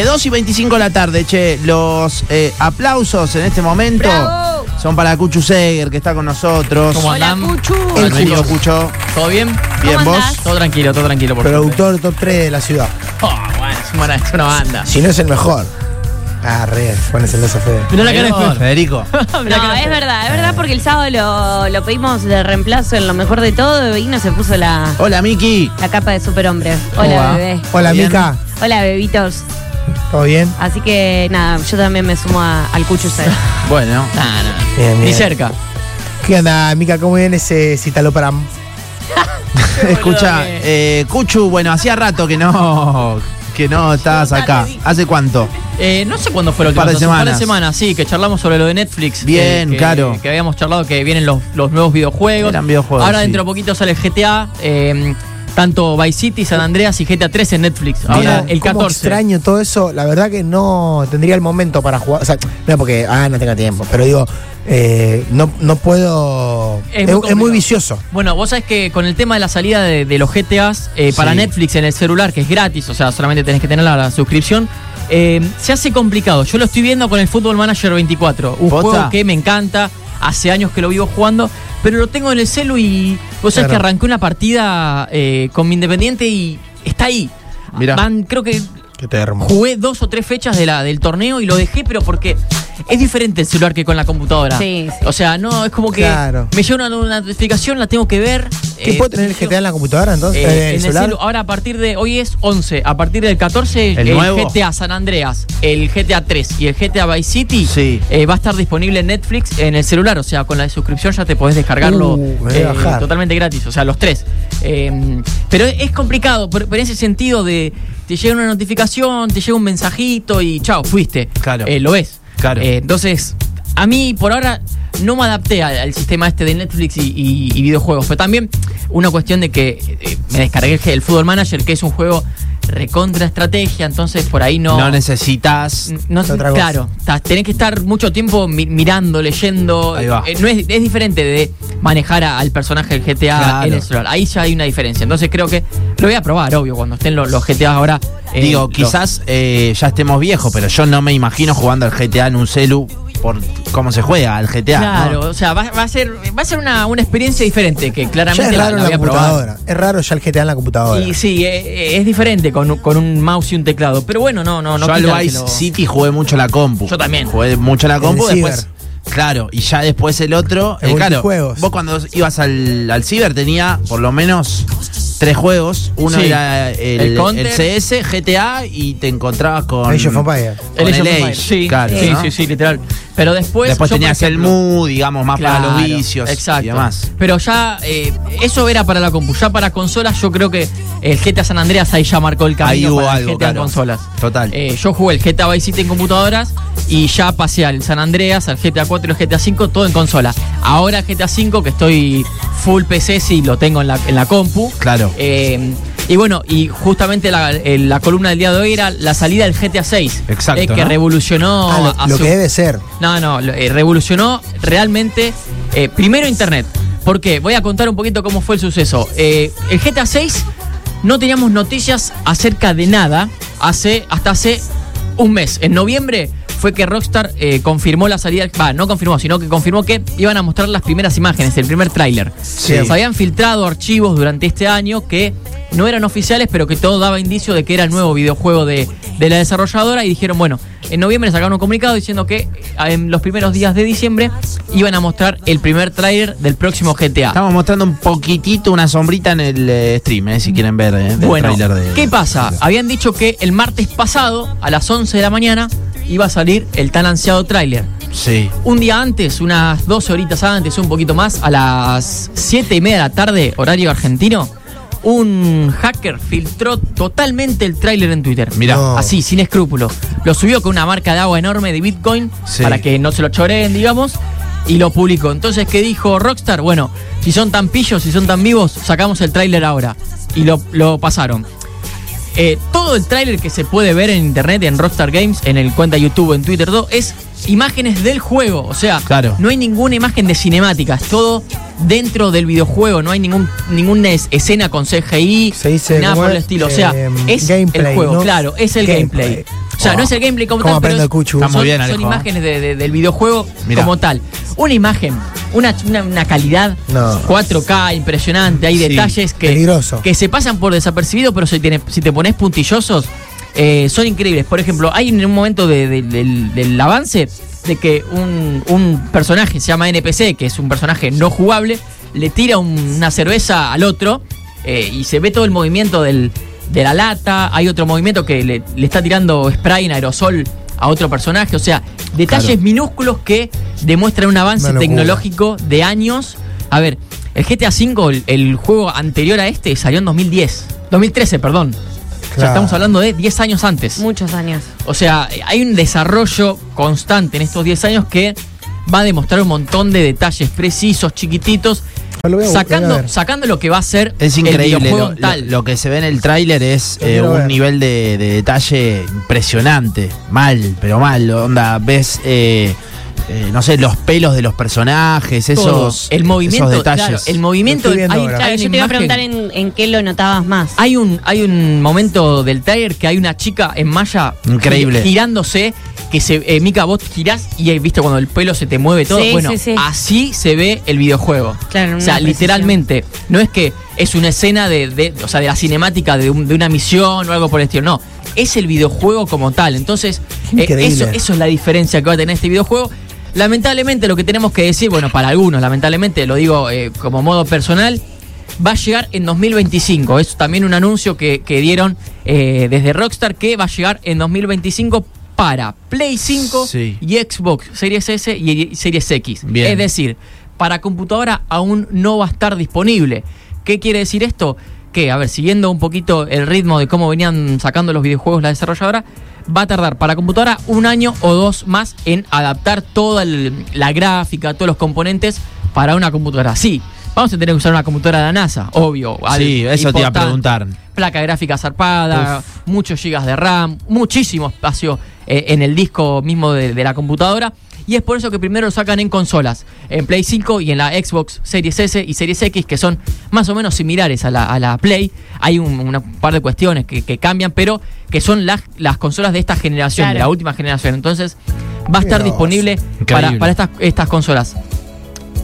Eh, 2 y 25 de la tarde, che. Los eh, aplausos en este momento ¡Bravo! son para Cuchu Seger, que está con nosotros. ¿Cómo Hola, andan? Cuchu. Bienvenido, Cucho. ¿Todo bien? Bien, ¿Cómo vos. andás? Todo tranquilo, todo tranquilo, por Productor top 3 de la ciudad. Oh, bueno, es una, es una banda. Si no es el mejor. Ah, re, pones el beso feo. Mirá la cara de. Federico. No, es verdad, es verdad porque el sábado lo, lo pedimos de reemplazo en lo mejor de todo y no se puso la, Hola, Miki. la capa de superhombre. ¿Cómo Hola, bebé. Hola. Mica. Hola, bebitos. ¿Todo bien? Así que nada, yo también me sumo a- al Cuchu Ser. Bueno. Nah, nah. Bien, Ni bien. cerca. ¿Qué onda, Mica? ¿Cómo viene ese citalopram? Escucha, que- eh, Cuchu, bueno, hacía rato que no que no estabas acá. ¿Hace cuánto? Eh, no sé cuándo fue la Un par última de hace Un par semanas. de semanas, sí, que charlamos sobre lo de Netflix. Bien, eh, que, claro. Que habíamos charlado que vienen los, los nuevos videojuegos. Eran videojuegos, Ahora sí. dentro de poquito sale GTA. eh, tanto Vice City, San Andreas y GTA 3 en Netflix. Ahora ¿Cómo- el cómo 14. extraño todo eso. La verdad que no tendría el momento para jugar. O sea, no porque, ah, no tengo tiempo. Pero digo, eh, no, no puedo. Es muy es muy complicado. vicioso. Bueno, vos sabés que con el tema de la salida de, de los GTAs eh, para Sí. Netflix en el celular, que es gratis, o sea, solamente tenés que tener la, la suscripción, eh, se hace complicado. Yo lo estoy viendo con el Football Manager 24, un ¿Posta? juego que me encanta, hace años que lo vivo jugando, pero lo tengo en el celu y vos sabés Claro. que arranqué una partida eh, con mi Independiente y está ahí. Mirá. Van, creo que Qué termo. jugué dos o tres fechas de la, del torneo y lo dejé, pero porque es diferente el celular que con la computadora. Sí, sí. O sea, no, es como que Claro. me llega una, una notificación, la tengo que ver. ¿Qué eh, puede tener el GTA en la computadora entonces? eh, Eh, en ¿El el celular? celu. Ahora a partir de, hoy es 11, a partir del 14 ¿El el, nuevo? GTA San Andreas, el GTA 3 y el GTA Vice City Sí. eh, va a estar disponible en Netflix en el celular, o sea, con la suscripción ya te podés descargarlo Uh, me voy a eh, bajar. totalmente gratis, o sea, los tres. Eh, pero es complicado, pero pero en ese sentido de te llega una notificación, te llega un mensajito y chao, fuiste. Claro. Eh, lo ves. Claro. Eh, entonces, a mí por ahora no me adapté al, al sistema este de Netflix y, y- y videojuegos. Fue también una cuestión de que eh, me descargué el, el Football Manager, que es un juego recontra estrategia, entonces por ahí no. No, necesitas. no- otra cosa. claro, tenés que estar mucho tiempo mi- mirando, leyendo. Ahí va. Eh, no es, es diferente de manejar a- al personaje del GTA Claro. en el celular. Ahí ya hay una diferencia. Entonces creo que lo voy a probar, obvio, cuando estén los, los GTA ahora. eh, Digo, quizás eh, ya estemos viejos, pero yo no me imagino jugando al GTA en un celu por cómo se juega al GTA. Claro, ¿no? o sea, va, va a ser, va a ser una, una experiencia diferente que Ya claramente es la, raro la en voy la a probar. computadora. Es raro ya el GTA en la computadora. Y sí, eh, eh, es diferente con, un- con un mouse y un teclado. Pero bueno, no, no, no. yo al Vice lo- City jugué mucho la compu. Yo también. Jugué mucho la compu, el después. Claro, y ya después el otro. El eh, claro, vos cuando ibas al, al ciber tenía por lo menos tres juegos. Uno Sí. era el, El Counter. el CS, GTA y te encontrabas con. Age of Empires. con Age of el Age, Sí, claro, sí, ¿no? sí, sí, literal. Pero después. Después yo, por tenías el ejemplo, MU, digamos, más para los Claro, vicios exacto. y demás. Pero ya, eh, eso era para la compu. Ya para consolas, yo creo que el GTA San Andreas ahí ya marcó el camino Ahí hubo para algo, el GTA en claro. consolas. Total. Eh, yo jugué el GTA Vice City en computadoras y ya pasé al San Andreas, al GTA 4 y el GTA 5, todo en consola. Ahora GTA 5, que estoy full PC, sí, lo tengo en la, en la compu. Claro. Eh, y bueno, y justamente la, eh, la columna del día de hoy era la salida del GTA 6. Exacto, eh, que ¿no? revolucionó Ah, lo, a lo su- que debe ser. no, no, eh, revolucionó realmente eh, primero Internet. ¿Por qué? Voy a contar un poquito cómo fue el suceso. Eh, el GTA 6 no teníamos noticias acerca de nada hace, hasta hace un mes. En noviembre fue que Rockstar eh, confirmó la salida, va, no confirmó, sino que confirmó que iban a mostrar las primeras imágenes, el primer tráiler. Sí. Se habían filtrado archivos durante este año que no eran oficiales, pero que todo daba indicio de que era el nuevo videojuego de, de la desarrolladora y dijeron, bueno, en noviembre sacaron un comunicado diciendo que eh, en los primeros días de diciembre iban a mostrar el primer tráiler del próximo GTA. Estamos mostrando un poquitito, una sombrita en el eh, stream, eh, si quieren ver eh, Bueno, tráiler de. ¿qué pasa? Habían dicho que el martes pasado, a las 11 de la mañana, iba a salir el tan ansiado tráiler. Sí. Un día antes, unas 12 horitas antes, un poquito más, a las 7 y media de la tarde, horario argentino, un hacker filtró totalmente el tráiler en Twitter. Mirá. No. Así, sin escrúpulo. Lo subió con una marca de agua enorme de Bitcoin Sí. para que no se lo choreen, digamos, y lo publicó. Entonces, ¿qué dijo Rockstar? Bueno, si son tan pillos, si son tan vivos, sacamos el tráiler ahora. Y lo, lo pasaron. Eh, todo el tráiler que se puede ver en internet, en Rockstar Games, en el cuenta de YouTube, en Twitter, todo, es imágenes del juego. O sea, Claro. no hay ninguna imagen de cinemática, es todo dentro del videojuego, no hay ningún, ninguna es- escena con CGI, Se dice, nada ¿cómo por el es? estilo. O sea, Eh, es gameplay, el juego, ¿no? claro, es el gameplay. Gameplay. O sea, Oh. no es el gameplay como ¿Cómo tal, pero cuchu? Son, bien, son Alejo. imágenes de- de- del videojuego Mirá. como tal. Una imagen, una, una, una calidad No. 4K impresionante, hay Sí, detalles que, peligroso. que se pasan por desapercibido, pero si, tiene- si te pones puntillosos, eh, son increíbles. Por ejemplo, hay en un momento de- de- del, del avance de que un, un personaje se llama NPC, que es un personaje no jugable, le tira un- una cerveza al otro eh, y se ve todo el movimiento del- de la lata. Hay otro movimiento que le, le está tirando spray en aerosol a otro personaje. O sea, detalles Claro. minúsculos que demuestran un avance tecnológico de años. A ver, el GTA V, el, el juego anterior a este, salió en 2010. 2013, perdón. O sea, Claro. estamos hablando de 10 años antes. Muchos años. O sea, hay un desarrollo constante en estos 10 años que va a demostrar un montón de detalles precisos, chiquititos, Lo voy a- lo voy a sacando, sacando lo que va a ser Es increíble. Lo, tal. lo- lo que se ve en el tráiler es eh, un ver. nivel de, de detalle impresionante. Mal, pero mal. Onda, ves, eh, eh, no sé, los pelos de los personajes, esos, el movimiento, esos detalles. claro, el movimiento, viendo hay, hay yo te iba a preguntar en, en qué lo notabas más. Hay un, hay un momento del trailer que hay una chica en malla Increíble. gi- girándose, que se, eh, Mika, vos girás y viste cuando el pelo se te mueve todo. Sí, bueno, sí, sí. así se ve el videojuego. Claro, o sea, literalmente, no es que es una escena de, de- o sea, de la cinemática de, un- de una misión o algo por el estilo. No, es el videojuego como tal. Entonces, eh, eso, eso es la diferencia que va a tener este videojuego. Lamentablemente, lo que tenemos que decir, bueno, para algunos, lamentablemente, lo digo eh, como modo personal, va a llegar en 2025. Es también un anuncio que, que dieron eh, desde Rockstar que va a llegar en 2025 para Play 5 Sí. y Xbox Series S y Series X. Bien. Es decir, para computadora aún no va a estar disponible. ¿Qué quiere decir esto? Que, a ver, siguiendo un poquito el ritmo de cómo venían sacando los videojuegos la desarrolladora, va a tardar para computadora un año o dos más en adaptar toda el- la gráfica, todos los componentes para una computadora. Sí, vamos a tener que usar una computadora de la NASA, obvio. al- Sí, eso te iba a preguntar. Placa gráfica zarpada, muchos gigas de RAM, muchísimo espacio eh, en el disco mismo de, de la computadora. Y es por eso que primero lo sacan en consolas, en Play 5 y en la Xbox Series S y Series X, que son más o menos similares a la, a la Play. Hay un una par de cuestiones que, que cambian, pero que son las, las consolas de esta generación, de la última generación. Entonces va a estar Dios. disponible para, para estas, estas consolas.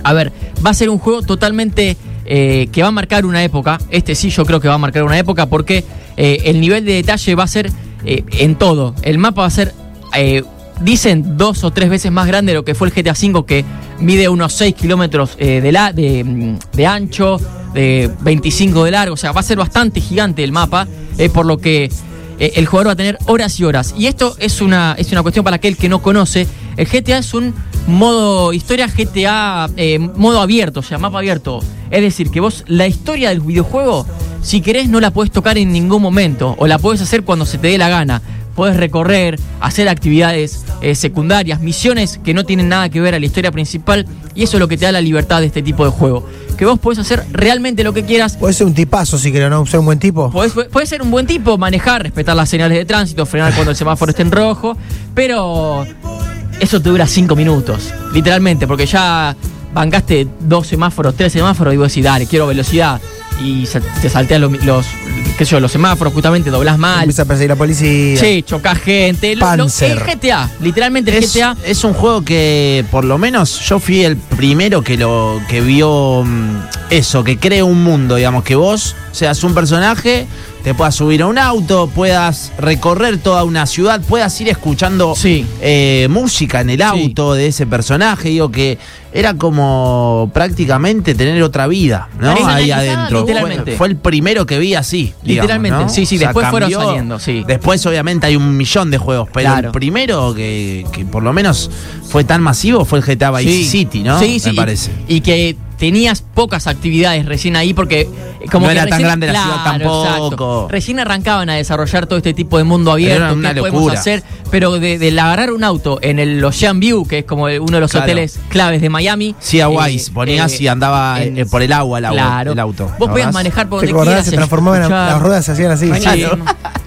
A ver, va a ser un juego totalmente eh, que va a marcar una época. Este sí yo creo que va a marcar una época porque eh, el nivel de detalle va a ser eh, en todo. El mapa va a ser, eh, dicen, dos o tres veces más grande de lo que fue el GTA V que mide unos 6 kilómetros eh, de, de, de ancho, de 25 de largo. O sea, va a ser bastante gigante el mapa, por lo que eh, el jugador va a tener horas y horas. Y esto es una, es una cuestión para aquel que no conoce. El GTA es un modo historia GTA, eh, modo abierto, o sea, mapa abierto. Es decir, que vos la historia del videojuego, si querés, no la podés tocar en ningún momento. O la podés hacer cuando se te dé la gana. Podés recorrer, hacer actividades eh, secundarias, misiones que no tienen nada que ver a la historia principal. Y eso es lo que te da la libertad de este tipo de juego. Que vos podés hacer realmente lo que quieras Puede ser un tipazo si querés, ¿no? Ser un buen tipo. Podés- puede ser un buen tipo, manejar, respetar las señales de tránsito, frenar cuando el semáforo esté en rojo, pero eso te dura cinco minutos, literalmente, porque ya bancaste dos semáforos, tres semáforos y vos decís, dale, quiero velocidad. Y te saltean los, los, qué sé yo, los semáforos, justamente doblás mal. Empieza a perseguir la policía. Sí, chocás gente. Lo- lo- el GTA, literalmente el Es, GTA. es un juego que por lo menos yo fui el primero que lo que vio mm, eso, que cree un mundo, digamos, que vos seas un personaje, te puedas subir a un auto, puedas recorrer toda una ciudad, puedas ir escuchando Sí. eh, música en el auto de ese personaje, digo que era como prácticamente tener otra vida, ¿no? Ahí adentro. literalmente. Fue, fue el primero que vi así. Digamos, Literalmente, ¿no? sí, sí, después fueron saliendo, sí. Después obviamente hay un millón de juegos, pero Claro. el primero que, que por lo menos fue tan masivo fue el GTA Vice Sí. City, ¿no? Sí, sí. Me parece. Y, y que tenías pocas actividades recién ahí porque eh, como No que era tan recién- grande la ciudad tampoco. exacto. Recién arrancaban a desarrollar todo este tipo de mundo abierto Era una que podemos locura. hacer, pero de, de agarrar un auto en el Ocean View, que es como uno de los Claro. hoteles claves de Miami. Sí, a eh, Wise, ponías eh, y andaba eh, por el agua el, agua, Claro. el auto. Vos ¿te podías manejar por ¿Te donde quieras. Se transformaban, las ruedas se hacían así. Sí.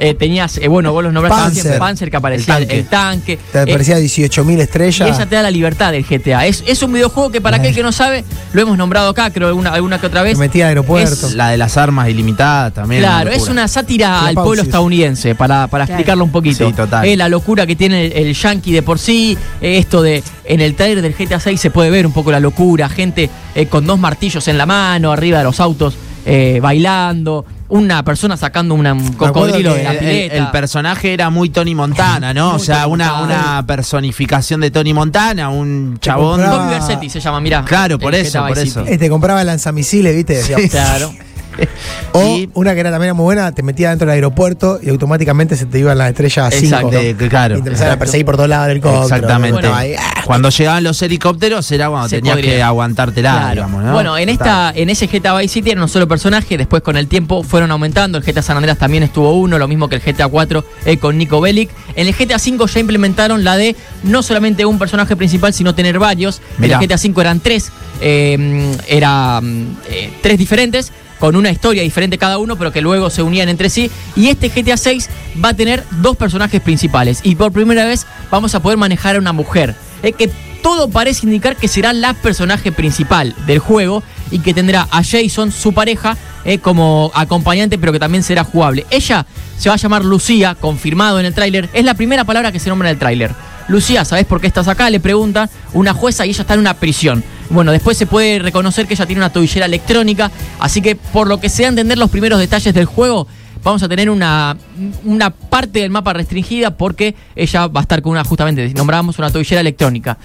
Eh, tenías, eh, bueno, vos los nombraste Panzer. Panzer, que aparecía el El tanque. tanque. Te Eh, parecía 18.000 y estrellas. ella te da la libertad del GTA. Es, es un videojuego que para aquel que no sabe, lo hemos nombrado acá, creo alguna, alguna que otra vez. Te metía a aeropuerto. Es- La de las armas ilimitadas también. Claro, es una sátira La al pueblo estadounidense, para, para Claro. explicarlo un poquito. Sí, total. Eh, la locura que tiene el, el yankee de por sí, eh, esto de en el trailer del GTA 6 se puede ver un poco la locura, gente eh, con dos martillos en la mano, arriba de los autos, eh, bailando, una persona sacando una- un cocodrilo de la El, el- pileta. el personaje era muy Tony Montana, ¿no? o sea, una, una personificación de Tony Montana, un chabón. compraba- Tommy Versetti se llama, mirá. Claro, por el eso, por eso. Eh, te compraba lanzamisiles, ¿viste? Decía, Claro. O Y- una que era también muy buena, te metía dentro del aeropuerto y automáticamente se te iban las estrellas Exacto. 5. De- que claro. Y te empezaban a Exacto. perseguir por todos lados del helicóptero. Exactamente. Bueno, ahí, ah, Cuando llegaban los helicópteros era cuando tenías podría. que aguantártela, Claro. digamos, ¿no? Bueno, en esta, en ese GTA Vice City eran un solo personaje, después con el tiempo fueron aumentando, el GTA San Andreas también estuvo uno, lo mismo que el GTA 4 eh, con Nico Bellic. En el GTA 5 ya implementaron la de no solamente un personaje principal, sino tener varios. Mirá. En el GTA 5 eran tres, eh, eran eh, tres diferentes. Con una historia diferente cada uno, pero que luego se unían entre sí. Y este GTA 6 va a tener dos personajes principales. Y por primera vez vamos a poder manejar a una mujer. Eh, que todo parece indicar que será la personaje principal del juego y que tendrá a Jason, su pareja, eh, como acompañante, pero que también será jugable. Ella se va a llamar Lucía, confirmado en el tráiler. Es la primera palabra que se nombra en el tráiler. Lucía, ¿sabes por qué estás acá? Le pregunta una jueza y ella está en una prisión. Bueno, después se puede reconocer que ella tiene una tobillera electrónica, así que por lo que se da a entender los primeros detalles del juego, vamos a tener una, una parte del mapa restringida porque ella va a estar con una, justamente, nombrábamos una tobillera electrónica.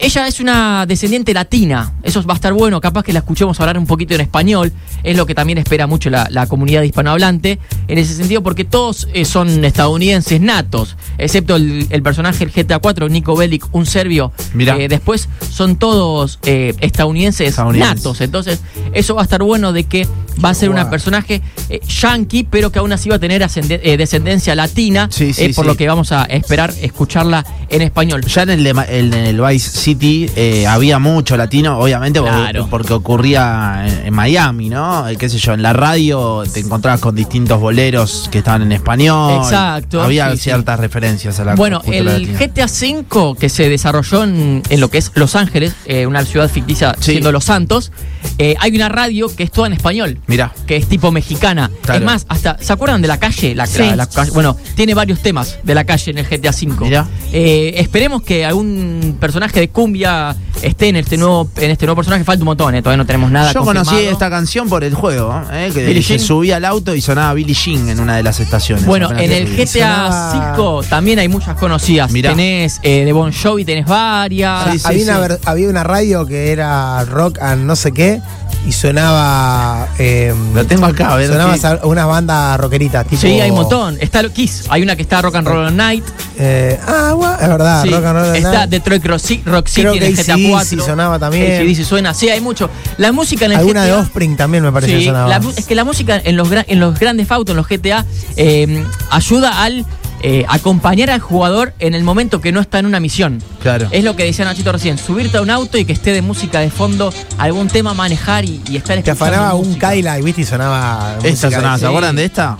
Ella es una descendiente latina, eso va a estar bueno, capaz que la escuchemos hablar un poquito en español, es lo que también espera mucho la, la comunidad hispanohablante, en ese sentido porque todos eh, son estadounidenses natos, excepto el, el personaje del GTA 4, Nico Bellic, un serbio. Eh, después son todos eh, estadounidenses, Estadounidenses. natos, entonces eso va a estar bueno de que va a ser una Guau. personaje eh, yankee, pero que aún así va a tener eh, descendencia latina, Sí, sí, eh, por lo que vamos a esperar escucharla en español. Ya en el, en Vice City eh, había mucho latino, obviamente, porque- Claro. porque ocurría en, en Miami, ¿no? Qué sé yo, en la radio te encontrabas con distintos boleros que estaban en español. Exacto, Había ciertas referencias a la Bueno, el latina. GTA V que se desarrolló en, en lo que es Los Ángeles, una ciudad ficticia siendo Los Santos, hay una radio que es toda en español. Mirá. Que es tipo mexicana. Claro. Es más, hasta, ¿se acuerdan de la calle? La, Sí. la- la calle- bueno, tiene varios temas de la calle en el GTA V. Mirá. Eh, esperemos que algún personaje de cumbia esté en este nuevo, en este nuevo personaje. Falta un montón, eh, todavía no tenemos nada Yo conocí esta canción por el juego, ¿eh? que Billie se Jean. subía al auto y sonaba Billie Jean en una de las estaciones. Bueno, en el. GTA Sonaba- V también hay muchas conocidas. Mirá. Tenés eh, de Bon Jovi, tenés varias. Sí, sí, había, sí. Una, ver- había una radio que era rock and no sé qué y sonaba. eh, Lo tengo acá, a ver. sonaba qué- esa- unas bandas rockeritas. Tipo, Sí, hay un montón. Está Kiss, hay una que está Rock and Roll All Night. Eh, ah, gua- es verdad, Sí, rock and roll. está Night. Detroit Rock Ci- Rock City Creo en que GTA AC/DC 4. sonaba también. AC/DC suena, sí, hay mucho. La música en el Alguna de GTA. Offspring también me parece que Sí, sonaba. la es que la música en los, en los grandes autos, en los GTA, eh, ayuda al eh, acompañar al jugador en el momento que no está en una misión. Claro. Es lo que decía Nachito recién, subirte a un auto y que esté de música de fondo, algún tema a manejar y, y estar Te escuchando afanaba un música. Cadillac, ¿viste? Y sonaba. Esta sonaba, ¿se acuerdan de esta?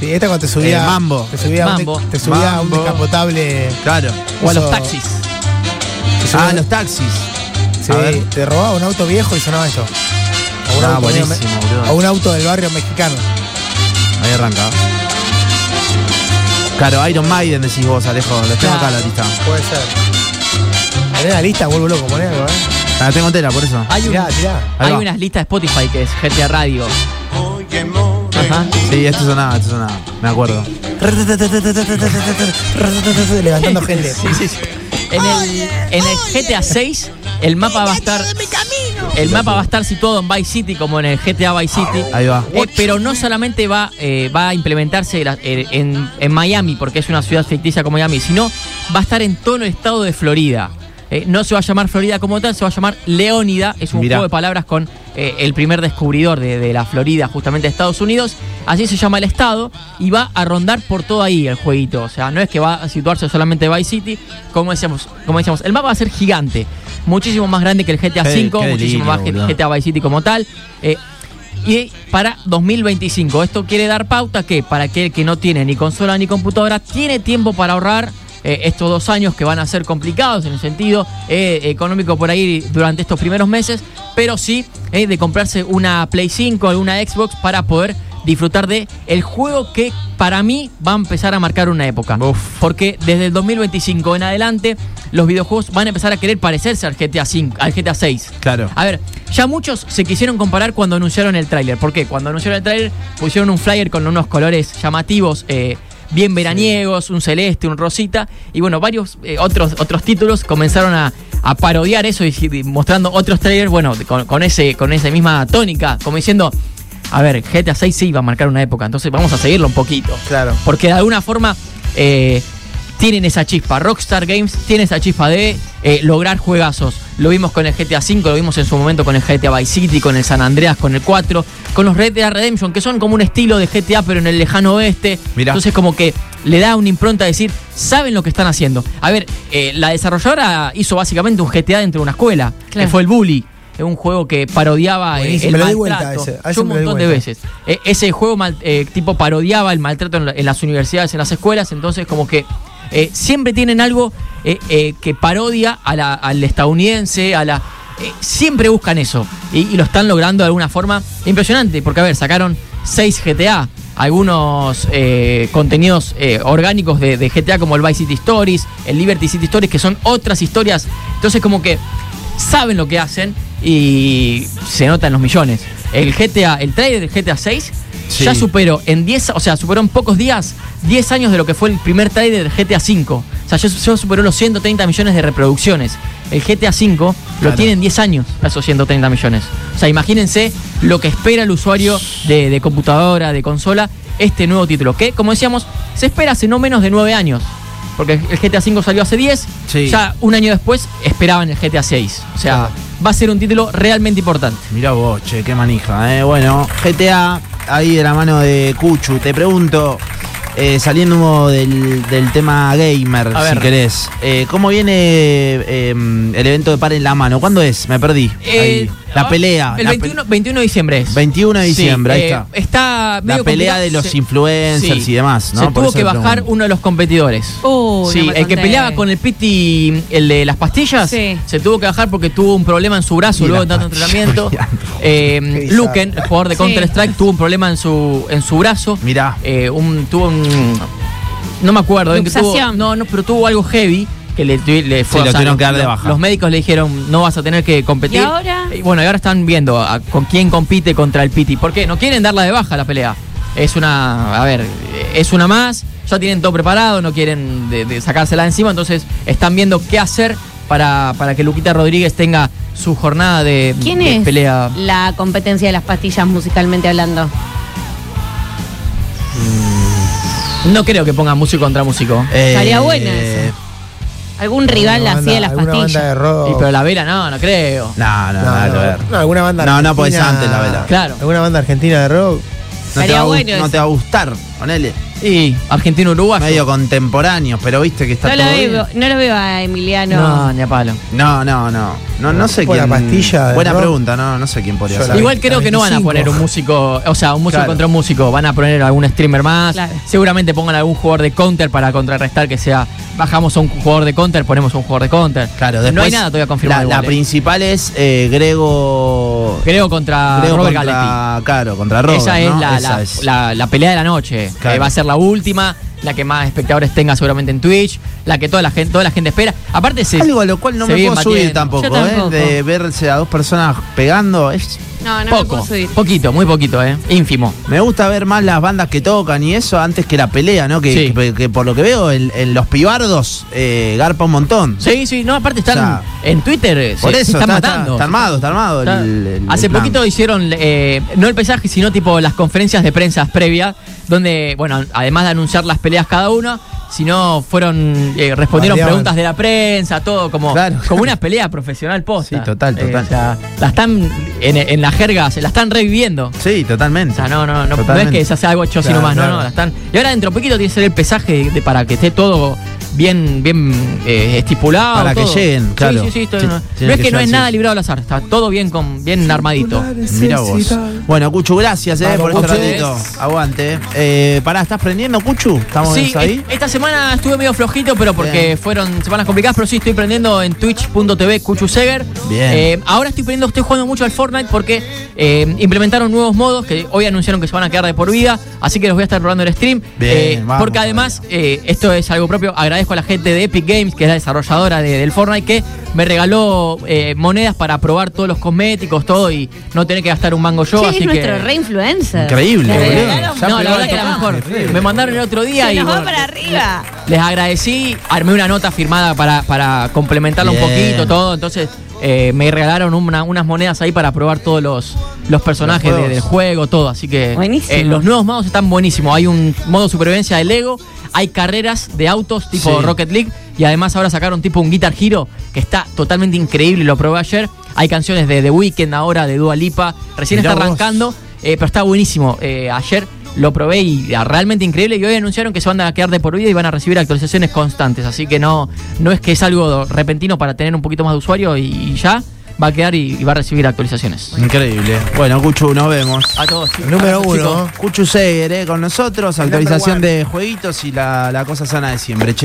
Sí, esta cuando te subía. Eh, Mambo. Te subía, Mambo. Un, te subía a un Mambo. descapotable. Claro. O a los taxis. te subía- Ah, los taxis. Sí, A ver. te robaba un auto viejo y sonaba esto. A un, Ah, auto, buenísimo, a un auto del barrio mexicano. Ahí arranca. Claro, Iron Maiden decís vos, Alejo. Lo tengo acá en la lista. Puede ser. Tenés la lista, vuelvo loco, poné algo, ¿eh? La tengo entera, por eso. Hay, un- Tirá, tirá. Ahí hay unas listas de Spotify que es GTA Radio. Ajá. Sí, esto sonaba, esto sonaba. Me acuerdo. Levantando gente. Sí, sí, sí. En el, en el GTA 6 el mapa va a estar el mapa va a estar situado en Vice City como en el GTA Vice City. Ahí va. Eh, pero no solamente va, eh, va a implementarse la- eh, en, en Miami, porque es una ciudad ficticia como Miami, sino va a estar en todo el estado de Florida. No se va a llamar Florida como tal, se va a llamar Leónida. Es un Mirá. juego de palabras con el primer descubridor de, de la Florida, justamente de Estados Unidos. Así se llama el estado y va a rondar por todo ahí el jueguito. O sea, no es que va a situarse solamente en Vice City. Como decíamos, como decíamos, el mapa va a ser gigante. Muchísimo más grande que el GTA V, muchísimo delirio, más que el. GTA Vice City como tal. Eh, y para 2025. Esto quiere dar pauta que para aquel que no tiene ni consola ni computadora, tiene tiempo para ahorrar eh, estos dos años que van a ser complicados en el sentido eh, económico por ahí durante estos primeros meses, pero sí eh, de comprarse una Play 5 o una Xbox para poder disfrutar de el juego que para mí va a empezar a marcar una época. Uf. Porque desde el 2025 en adelante los videojuegos van a empezar a querer parecerse al GTA 5, al GTA 6. Claro. A ver, ya muchos se quisieron comparar cuando anunciaron el tráiler. ¿Por qué? Cuando anunciaron el tráiler pusieron un flyer con unos colores llamativos, eh, bien veraniegos, un celeste, un rosita, y bueno, varios eh, otros, otros títulos comenzaron a, a parodiar eso y, y mostrando otros trailers, bueno, con, con ese, con esa misma tónica, como diciendo, a ver, GTA 6 sí va a marcar una época, entonces vamos a seguirlo un poquito. Claro. Porque de alguna forma eh, tienen esa chispa. Rockstar Games tiene esa chispa de eh, lograr juegazos. Lo vimos con el GTA V, lo vimos en su momento con el GTA Vice City, con el San Andreas, con el 4, con los Red Dead Redemption, que son como un estilo de GTA pero en el lejano oeste. Mirá. Entonces como que le da una impronta a decir, saben lo que están haciendo. A ver, eh, la desarrolladora hizo básicamente un GTA dentro de una escuela, Claro. que fue el Bully. Es un juego que parodiaba eh, Buenísimo, el di vuelta maltrato. ese, Yo un montón de veces. Eh, ese juego mal- eh, tipo parodiaba el maltrato en, la- en las universidades, en las escuelas, entonces como que eh, siempre tienen algo eh, que parodia a la- al estadounidense, a la... siempre buscan eso y, y lo están logrando de alguna forma impresionante, porque a ver, sacaron 6 GTA, algunos eh, contenidos eh, orgánicos de, de GTA como el Vice City Stories, el Liberty City Stories, que son otras historias, entonces como que saben lo que hacen y se nota en los millones. El GTA, el trailer del GTA 6 Sí. ya superó en 10, o sea, superó en pocos días 10 años de lo que fue el primer trailer del GTA 5. O sea, ya, ya superó los 130 millones de reproducciones. El GTA 5 lo Claro. tiene en 10 años, esos 130 millones. O sea, imagínense lo que espera el usuario de, de computadora, de consola, este nuevo título. Que, como decíamos, se espera hace no menos de 9 años. Porque el GTA 5 salió hace 10, Sí. ya un año después esperaban el GTA 6. O sea. Va a ser un título realmente importante. Mirá vos, che, qué manija, eh. Bueno, GTA, ahí de la mano de Cuchu. Te pregunto, eh, saliendo del, del tema gamer, A si ver. querés, eh, ¿cómo viene eh, el evento de par en la mano? ¿Cuándo es? Me perdí. Ahí. La pelea. El la pe- 21, 21 de diciembre es. 21 de Sí, diciembre, ahí eh, está. Está La pelea complicado. de los Se- influencers sí. y demás, ¿no? Se Por tuvo que bajar uno de los competidores. Uh, sí, no el que peleaba con el Piti, el de las pastillas, Sí. se tuvo que bajar porque tuvo un problema en su brazo Y luego de tanto entrenamiento. Eh. Luken, el jugador de Sí. Counter Strike, tuvo un problema en su, en su brazo. Mirá. Eh, un, tuvo un. No me acuerdo. tuvo- no, no, pero tuvo algo heavy que le, le fue. Sí, lo tuvieron que dar de los- baja. Los médicos le dijeron, no vas a tener que competir. ¿Y ahora? Y bueno, y ahora están viendo a- con quién compite contra el Piti. ¿Por qué? No quieren darla de baja la pelea. Es una. A ver, es una más. Ya tienen todo preparado, no quieren de, de sacársela de encima. Entonces están viendo qué hacer para, para que Luquita Rodríguez tenga su jornada de, ¿Quién de es pelea. la competencia de las pastillas musicalmente hablando? No creo que ponga músico contra músico. Eh, Estaría buena eso. ¿Algún rival así de las alguna banda de pastillas? rock. Y pero la vela no, no creo. No, no, No, nada que no, ver. no, alguna banda No, no, argentina- antes la vela. Claro. ¿Alguna banda argentina de rock? No te, Estaría va a, gust- bueno no eso. te va a gustar, ponele. Y Argentino-Uruguay. Medio contemporáneos, pero viste que está No lo, todo bien. veo, no lo veo a Emiliano. No, ni a palo. No, no, no. No, no sé Buena quién. pastilla de Buena rock. pregunta, no, no sé quién podría ser. la Igual creo la que no van a 25. poner un músico, o sea, un músico Claro. contra un músico, van a poner algún streamer más. Claro. Seguramente pongan algún jugador de counter para contrarrestar que sea, bajamos a un jugador de counter, ponemos un jugador de counter. Claro, no después. hay nada todavía confirmado. La, la ¿eh? principal es eh, Grego. Creo contra Grego Robert contra, Galetti. Claro, contra Robert. Esa es, ¿no? la, Esa la- es. la- la pelea de la noche. Claro. que va a ser la última, la que más espectadores tenga seguramente en Twitch, la que toda la gente, toda la gente espera. Aparte se, Algo a lo cual no me puedo subir batiendo. tampoco, Yo tampoco. ¿eh? De verse a dos personas pegando. Es, No, no me poco, puedo subir. poquito, muy poquito, eh. Ínfimo. me gusta ver más las bandas que tocan y eso antes que la pelea, ¿no? Que, Sí. que- que por lo que veo en, en los pibardos eh, garpa un montón. Sí, sí, no, aparte están O sea, en Twitter, eh, Por se, eso se están está, está- matando. está armado, está armado. el- Está- el- el Hace plan. poquito hicieron, eh, no el pesaje, sino tipo las conferencias de prensa previas, donde, bueno, además de anunciar las peleas cada uno, sino fueron, eh, respondieron Variaban. preguntas de la prensa, todo como, Claro. como una pelea profesional posta. Sí, total, Eh, total. o sea, la están, en, en la jerga, se la están reviviendo. Sí, totalmente. O sea, no, no, no, no es que se hace algo hecho Claro, nomás, no, claro. no, la están. Y ahora dentro de poquito tiene que ser el pesaje de- para que esté todo bien, bien eh, estipulado. Para que lleguen, claro. Sí, sí, sí. Sí, no, es que que no es nada librado al azar, está todo bien, con, bien armadito. Mira vos. Bueno, Cuchu, gracias eh, por este Cuchu. ratito. Aguante. Eh, pará, ¿estás prendiendo, Cuchu? ¿Estamos Sí, ahí? esta semana estuve medio flojito, pero porque Bien. fueron semanas complicadas, pero sí estoy prendiendo en twitch.tv Cuchuseger. Bien. Eh, ahora estoy prendiendo, estoy jugando mucho al Fortnite porque eh, implementaron nuevos modos que hoy anunciaron que se van a quedar de por vida, así que los voy a estar probando en stream. Bien, Eh, vamos porque además, eh, esto es algo propio, agradezco a la gente de Epic Games, que es la desarrolladora de- del Fortnite, que me regaló eh, monedas para probar todos los cosméticos, todo, y no tener que gastar un mango yo, Sí, así es nuestro que... re influencer. Increíble, Ya no, la verdad que la mejor. Increíble. Me mandaron el otro día Se y nos va bueno, para arriba. les agradecí, armé una nota firmada para, para complementarlo un poquito, todo. Entonces eh, me regalaron una- unas monedas ahí para probar todos los, los personajes Los de- del juego, todo. Así que eh, los nuevos modos están buenísimos. Hay un modo supervivencia de Lego, hay carreras de autos tipo Sí. Rocket League y además ahora sacaron tipo un Guitar Hero que está totalmente increíble, lo probé ayer. Hay canciones de The Weeknd ahora, de Dua Lipa. Recién Mirá está arrancando, eh, pero está buenísimo. Ayer lo probé y ah, realmente increíble. Y hoy anunciaron que se van a quedar de por vida y van a recibir actualizaciones constantes. Así que no, no es que es algo repentino para tener un poquito más de usuario y, y ya va a quedar y, y va a recibir actualizaciones. Increíble. Bueno, Cuchu, nos vemos. A todos. chicos. Número chicos. uno. Cuchu Seger, eh, con nosotros, actualización de jueguitos y la, la cosa sana de siempre, che.